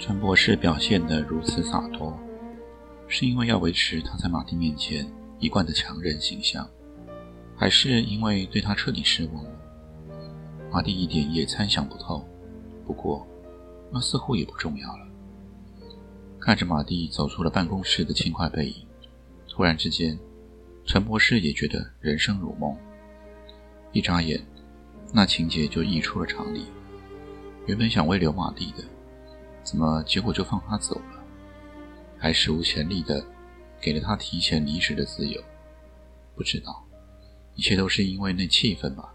陈博士表现得如此洒脱，是因为要维持他在马蒂面前一贯的强人形象，还是因为对他彻底失望了？马蒂一点也猜想不透。不过，那似乎也不重要了。看着马蒂走出了办公室的轻快背影，突然之间，陈博士也觉得人生如梦。一眨眼，那情节就溢出了常理。原本想挽留马蒂的。怎么结果就放他走了？还史无前例的给了他提前离职的自由？不知道，一切都是因为那气氛吧。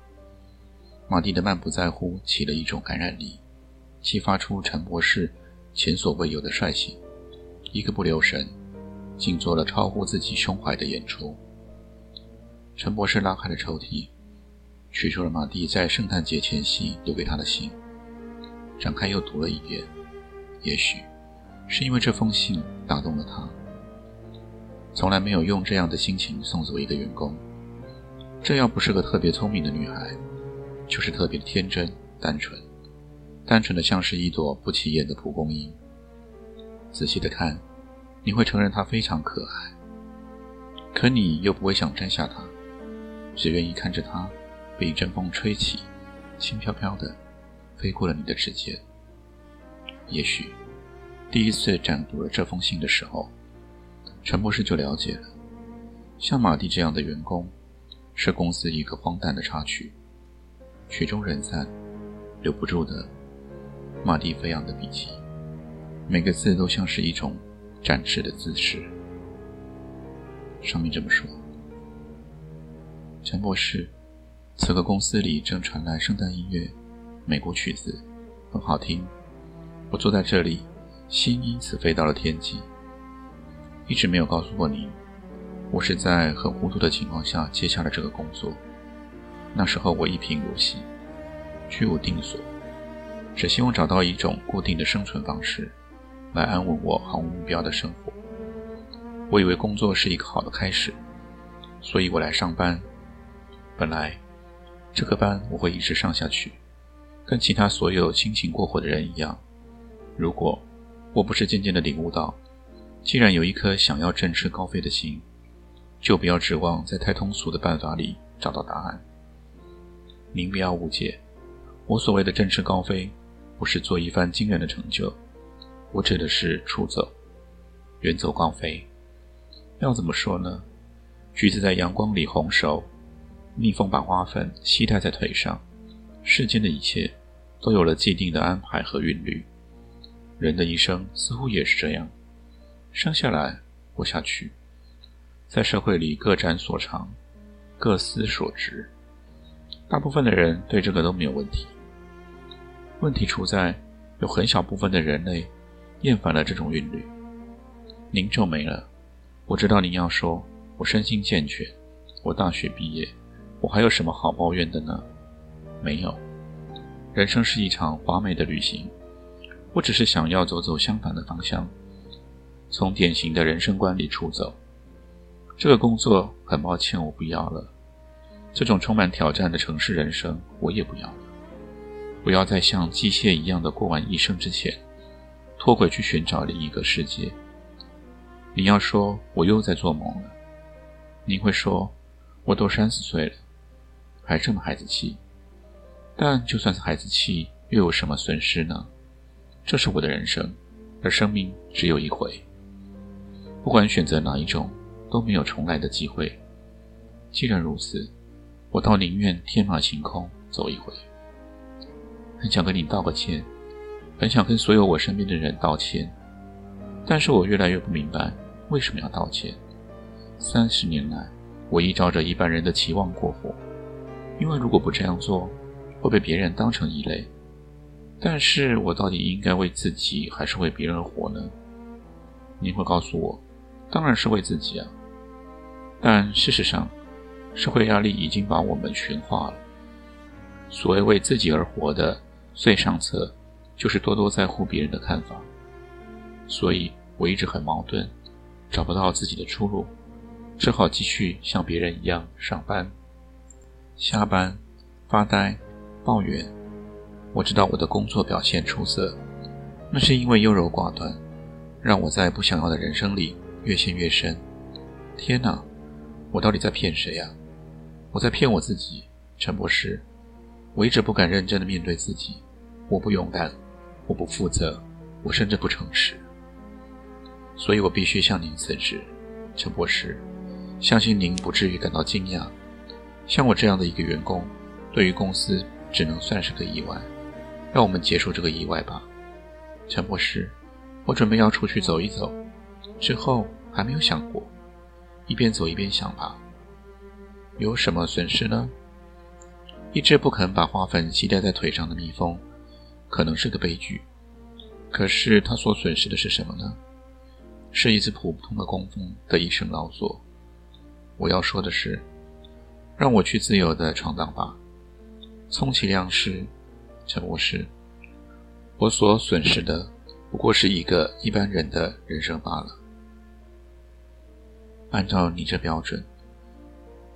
马蒂的漫不在乎起了一种感染力，激发出陈博士前所未有的率性，一个不留神，竟做了超乎自己胸怀的演出。陈博士拉开了抽屉，取出了马蒂在圣诞节前夕留给他的信，展开又读了一遍。也许是因为这封信打动了他，从来没有用这样的心情送走一个员工。这要不是个特别聪明的女孩，就是特别天真单纯，单纯的像是一朵不起眼的蒲公英。仔细的看，你会承认她非常可爱，可你又不会想摘下它，只愿意看着它被一阵风吹起，轻飘飘的飞过了你的指尖。也许，第一次展读了这封信的时候，陈博士就了解了，像马蒂这样的员工，是公司一个荒诞的插曲，曲终人散，留不住的。马蒂飞扬的笔记，每个字都像是一种展示的姿势。上面这么说：陈博士，此刻公司里正传来圣诞音乐，美国曲子，很好听。我坐在这里，心因此飞到了天际。一直没有告诉过您，我是在很糊涂的情况下接下了这个工作。那时候我一贫如洗，居无定所，只希望找到一种固定的生存方式，来安稳我毫无目标的生活。我以为工作是一个好的开始，所以我来上班。本来，这个班我会一直上下去，跟其他所有辛勤过活的人一样。如果我不是渐渐的领悟到，既然有一颗想要振翅高飞的心，就不要指望在太通俗的办法里找到答案。您不要误解，我所谓的振翅高飞，不是做一番惊人的成就，我指的是出走，远走高飞。要怎么说呢？橘子在阳光里红熟，蜜蜂把花粉吸带在腿上，世间的一切都有了既定的安排和韵律。人的一生似乎也是这样，生下来，活下去，在社会里各展所长，各司所职。大部分的人对这个都没有问题。问题出在有很小部分的人类厌烦了这种韵律。您皱眉了，我知道您要说，我身心健全，我大学毕业，我还有什么好抱怨的呢？没有，人生是一场华美的旅行。我只是想要走走相反的方向，从典型的人生观里出走。这个工作很抱歉，我不要了。这种充满挑战的城市人生，我也不要了。不要在像机械一样的过完一生之前，脱轨去寻找另一个世界。你要说我又在做梦了，你会说我都三十岁了，还这么孩子气。但就算是孩子气，又有什么损失呢？这是我的人生，而生命只有一回。不管选择哪一种，都没有重来的机会。既然如此，我倒宁愿天马行空走一回。很想跟你道个歉，很想跟所有我身边的人道歉，但是我越来越不明白为什么要道歉。三十年来，我依照着一般人的期望过活，因为如果不这样做，会被别人当成异类。但是我到底应该为自己还是为别人活呢？您会告诉我，当然是为自己啊。但事实上，社会压力已经把我们驯化了。所谓为自己而活的最上策，就是多多在乎别人的看法。所以我一直很矛盾，找不到自己的出路，只好继续像别人一样上班、下班、发呆、抱怨。我知道我的工作表现出色，那是因为优柔寡断，让我在不想要的人生里越陷越深。天哪，我到底在骗谁呀？我在骗我自己，陈博士。我一直不敢认真的面对自己，我不勇敢，我不负责，我甚至不诚实。所以我必须向您辞职，陈博士。相信您不至于感到惊讶。像我这样的一个员工，对于公司只能算是个意外。让我们结束这个意外吧，陈博士。我准备要出去走一走，之后还没有想过。一边走一边想吧。有什么损失呢？一只不肯把花粉系带在腿上的蜜蜂，可能是个悲剧。可是它所损失的是什么呢？是一只普通的工蜂的一生劳作。我要说的是，让我去自由的闯荡吧，充其量是。陈博士，我所损失的不过是一个一般人的人生罢了。按照你这标准，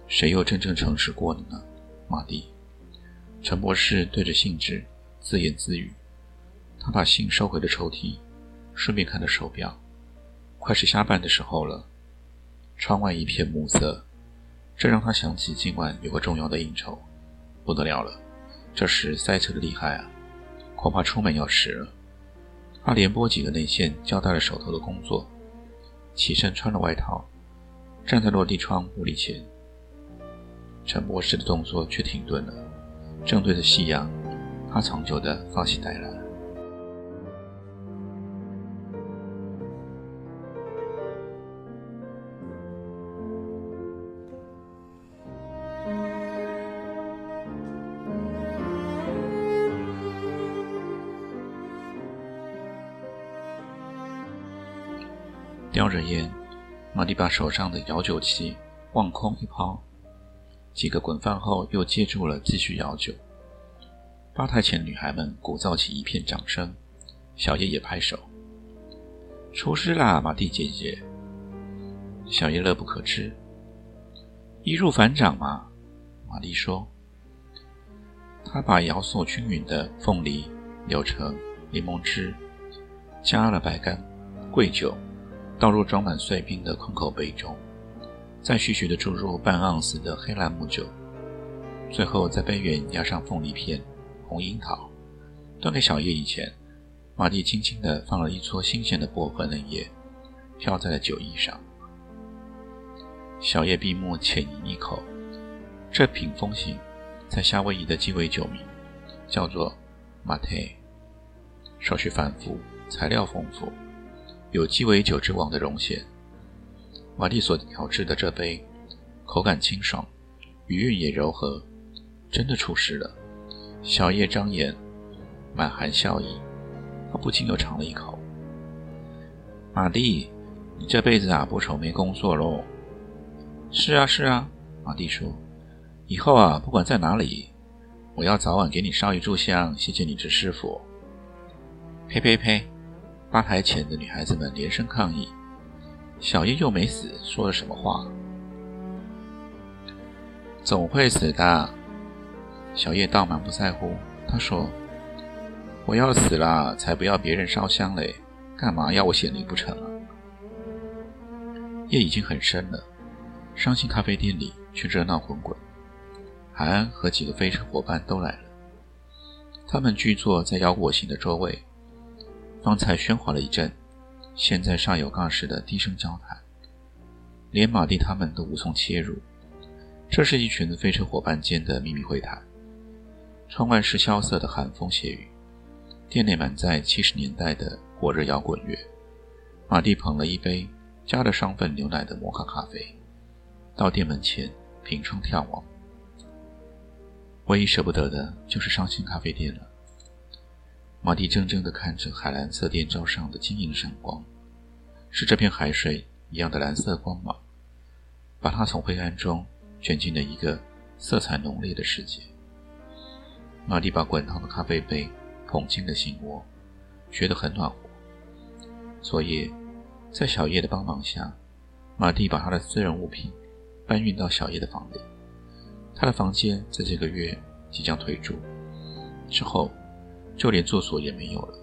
谁又真正诚实过了呢？马蒂，陈博士对着信纸自言自语。他把信收回了抽屉，顺便看了手表，快是下班的时候了。窗外一片暮色，这让他想起今晚有个重要的应酬，不得了了。这时塞车的厉害啊，恐怕出门要迟了。他连拨几个内线，交代了手头的工作，起身穿了外套，站在落地窗玻璃前。陈博士的动作却停顿了，正对着夕阳，他长久的放心呆了。叼着烟，马蒂把手上的摇酒器往空一抛，几个滚饭后又接住了，继续摇酒。吧台前女孩们鼓噪起一片掌声，小叶也拍手。出师啦，马蒂姐姐！小叶乐不可支。易如反掌嘛，玛丽说。她把摇所均匀的凤梨、柳橙、柠檬汁，加了白干、桂酒。倒入装满碎冰的空口杯中，再徐徐地注入半盎司的黑兰姆酒，最后在杯缘压上凤梨片、红樱桃。端给小叶以前，马蒂轻轻地放了一撮新鲜的薄荷嫩叶，飘在了酒意上。小叶闭目浅饮一口，这品风行在夏威夷的鸡尾酒名叫做马特，手续繁复，材料丰富。有鸡尾酒之王的荣显，瓦蒂所调制的这杯，口感清爽，余韵也柔和，真的出事了。小叶张眼，满含笑意，他不禁又尝了一口。马蒂，你这辈子啊不愁没工作喽？是啊是啊，马蒂说，以后啊不管在哪里，我要早晚给你烧一炷香，谢谢你这师傅。呸呸呸！吧台前的女孩子们连声抗议：“小叶又没死，说了什么话？总会死的。”小叶倒满不在乎，他说：“我要死了，才不要别人烧香嘞，干嘛要我显灵不成啊？”夜已经很深了，伤心咖啡店里却热闹滚滚。韩安和几个飞车伙伴都来了，他们聚坐在腰果形的桌位。方才喧哗了一阵，现在尚有尬似的低声交谈，连马蒂他们都无从切入。这是一群飞车伙伴间的秘密会谈。窗外是萧瑟的寒风斜雨，店内满载七十年代的火热摇滚乐。马蒂捧了一杯加了双份牛奶的摩卡咖啡，到店门前凭窗眺望。唯一舍不得的就是伤心咖啡店了。马蒂怔怔地看着海蓝色电罩上的晶莹闪光，是这片海水一样的蓝色光芒，把他从灰暗中卷进了一个色彩浓烈的世界。马蒂把滚烫的咖啡杯捧进了心窝，觉得很暖和。昨夜，在小叶的帮忙下，马蒂把他的私人物品搬运到小叶的房里。他的房间在这个月即将退租，之后就连住所也没有了。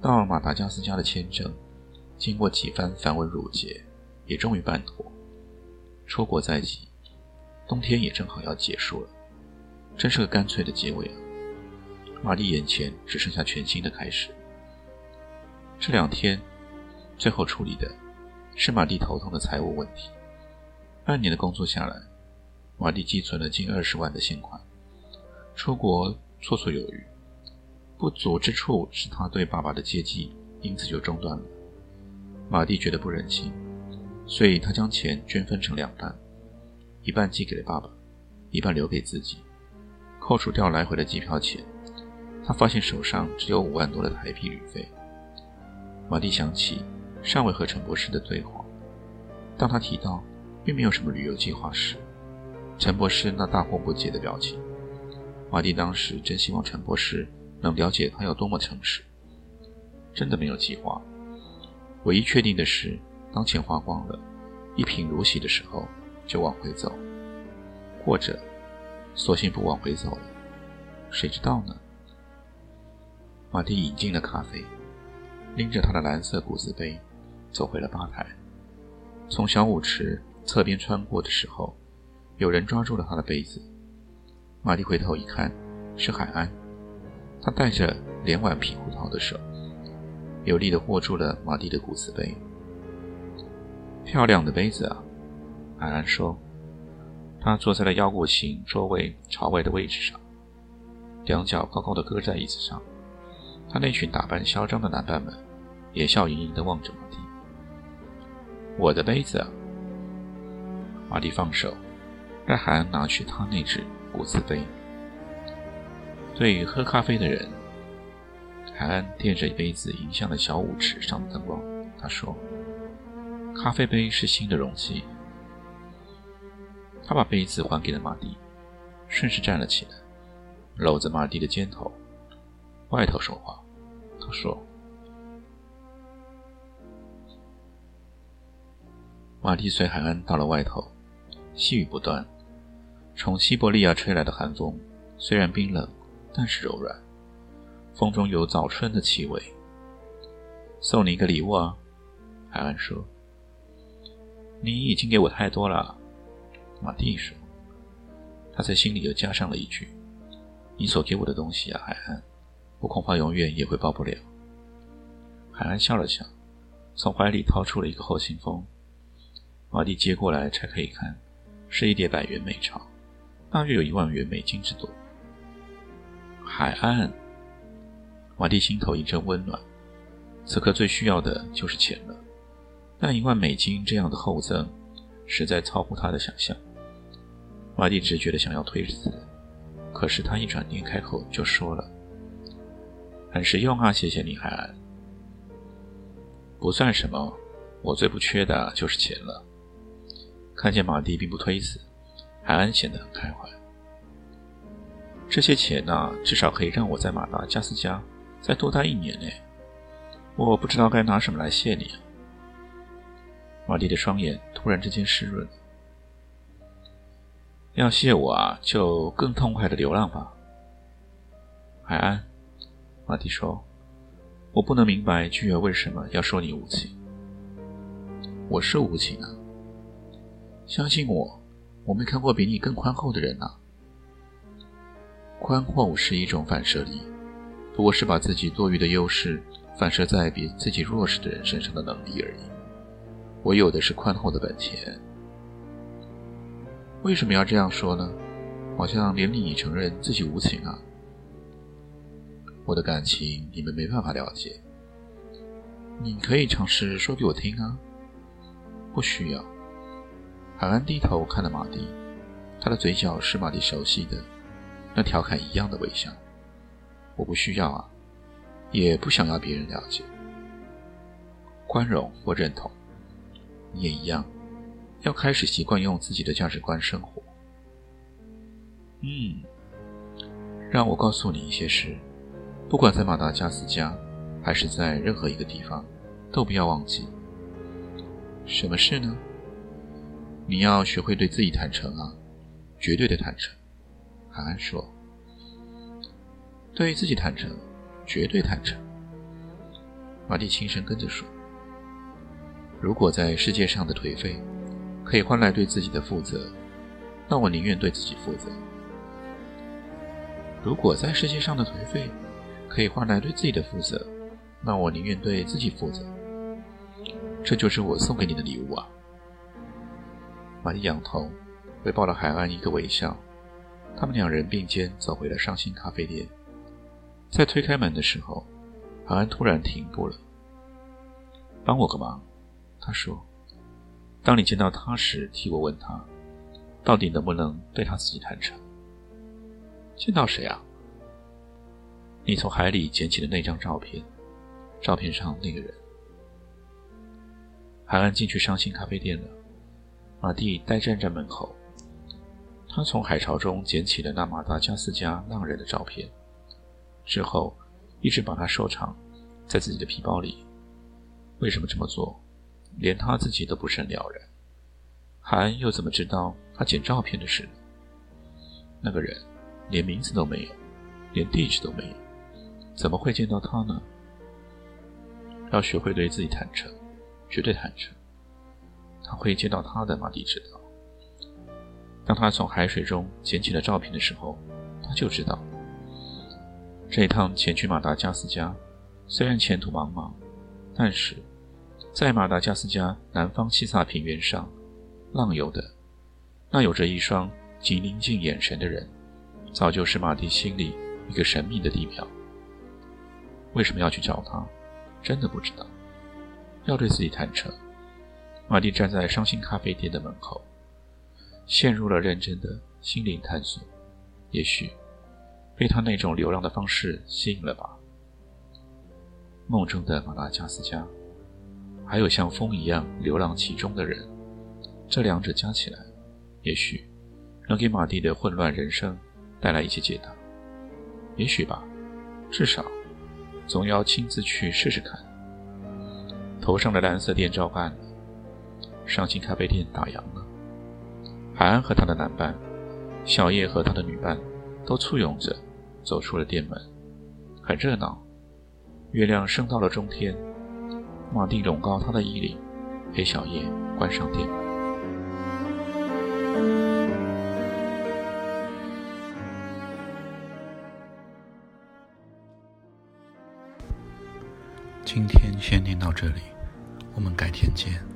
到了马达加斯加的签证，经过几番繁文缛节，也终于办妥。出国在即，冬天也正好要结束了。真是个干脆的结尾啊！玛丽眼前只剩下全新的开始。这两天，最后处理的是玛丽头痛的财务问题。半年的工作下来，玛丽积存了近二十万的现款，出国绰绰有余。不足之处是他对爸爸的接济因此就中断了。马蒂觉得不忍心，所以他将钱均分成两半，一半寄给了爸爸，一半留给自己。扣除掉来回的机票钱，他发现手上只有五万多的台币旅费。马蒂想起尚未和陈博士的对话，当他提到并没有什么旅游计划时，陈博士那大惑不解的表情，马蒂当时真希望陈博士能了解他有多么诚实。真的没有计划，唯一确定的是，当钱花光了，一贫如洗的时候就往回走，或者。索性不往回走了，谁知道呢？马蒂饮尽了咖啡，拎着他的蓝色古瓷杯，走回了吧台。从小舞池侧边穿过的时候，有人抓住了他的杯子。马蒂回头一看，是海安。他带着连碗皮胡桃的手，有力地握住了马蒂的骨瓷杯。漂亮的杯子啊，海兰说。他坐在了腰鼓形座位朝外的位置上，两脚高高的搁在椅子上。他那群打扮嚣张的男伴们也笑盈盈地望着马蒂。我的杯子啊！马蒂放手，让海恩拿去他那只骨瓷杯。对于喝咖啡的人，海安垫着杯子迎向了小舞池上的灯光。他说：“咖啡杯是新的容器。”他把杯子还给了马蒂，顺势站了起来，搂着马蒂的肩头。外头说话，他说：“马蒂随海安到了外头，细雨不断。从西伯利亚吹来的寒风虽然冰冷，但是柔软，风中有早春的气味。送你一个礼物啊，海岸说：“你已经给我太多了。”马蒂说：“他在心里又加上了一句：‘你所给我的东西啊，海岸，我恐怕永远也会报不了。’”海岸笑了笑，从怀里掏出了一个厚信封。马蒂接过来拆开一看，是一叠百元美钞，大约有一万元美金之多。海岸，马蒂心头一阵温暖。此刻最需要的就是钱了，但一万美金这样的厚赠，实在超乎他的想象。马蒂直觉的想要推辞，可是他一转念开口就说了：“很实用啊，谢谢你，海安。不算什么，我最不缺的就是钱了。”看见马蒂并不推辞，海岸显得很开怀。这些钱呢，至少可以让我在马达加斯加再多待一年呢。我不知道该拿什么来谢你。马蒂的双眼突然之间湿润。要谢我啊，就更痛快的流浪吧。海安，马蒂说：“我不能明白巨儿为什么要说你无情。我是无情啊，相信我，我没看过比你更宽厚的人啊。宽厚是一种反射力，不过是把自己多余的优势反射在比自己弱势的人身上的能力而已。我有的是宽厚的本钱。”为什么要这样说呢？好像连你也承认自己无情啊！我的感情你们没办法了解，你可以尝试说给我听啊。不需要。海安低头看了马蒂，他的嘴角是马蒂熟悉的那调侃一样的微笑。我不需要啊，也不想要别人了解。宽容或认同，你也一样，要开始习惯用自己的价值观生活。嗯，让我告诉你一些事，不管在马达加斯加，还是在任何一个地方，都不要忘记。什么事呢？你要学会对自己坦诚啊，绝对的坦诚。海安说：“对自己坦诚，绝对坦诚。”马蒂轻声跟着说：“如果在世界上的颓废可以换来对自己的负责，那我宁愿对自己负责。如果在世界上的颓废可以换来对自己的负责，那我宁愿对自己负责。这就是我送给你的礼物啊。”马蒂仰头，回报了海安一个微笑。他们两人并肩走回了伤心咖啡店。在推开门的时候，海安突然停步了。“帮我个忙。”他说，“当你见到他时，替我问他，到底能不能对他自己坦诚。”“见到谁啊？”“你从海里捡起的那张照片，照片上那个人。”海安进去伤心咖啡店了。马蒂呆站在门口，他从海潮中捡起了那马达加斯加浪人的照片，之后一直把它收藏在自己的皮包里。为什么这么做，连他自己都不甚了然。韩又怎么知道他捡照片的事？那个人连名字都没有，连地址都没有，怎么会见到他呢？要学会对自己坦诚，绝对坦诚。他会见到他的，马蒂知道。当他从海水中捡起了照片的时候，他就知道，这一趟前去马达加斯加，虽然前途茫茫，但是，在马达加斯加南方西萨平原上，浪游的那有着一双极宁静眼神的人，早就是马蒂心里一个神秘的地标。为什么要去找他？真的不知道。要对自己坦诚。马蒂站在伤心咖啡店的门口，陷入了认真的心灵探索。也许被他那种流浪的方式吸引了吧。梦中的马达加斯加，还有像风一样流浪其中的人，这两者加起来，也许能给马蒂的混乱人生带来一些解答。也许吧，至少总要亲自去试试看。头上的蓝色电照暗了。伤心咖啡店打烊了，海安和他的男伴，小叶和他的女伴，都簇拥着走出了店门，很热闹。月亮升到了中天，马蒂拢高他的衣领，陪小叶关上店门。今天先念到这里，我们改天见。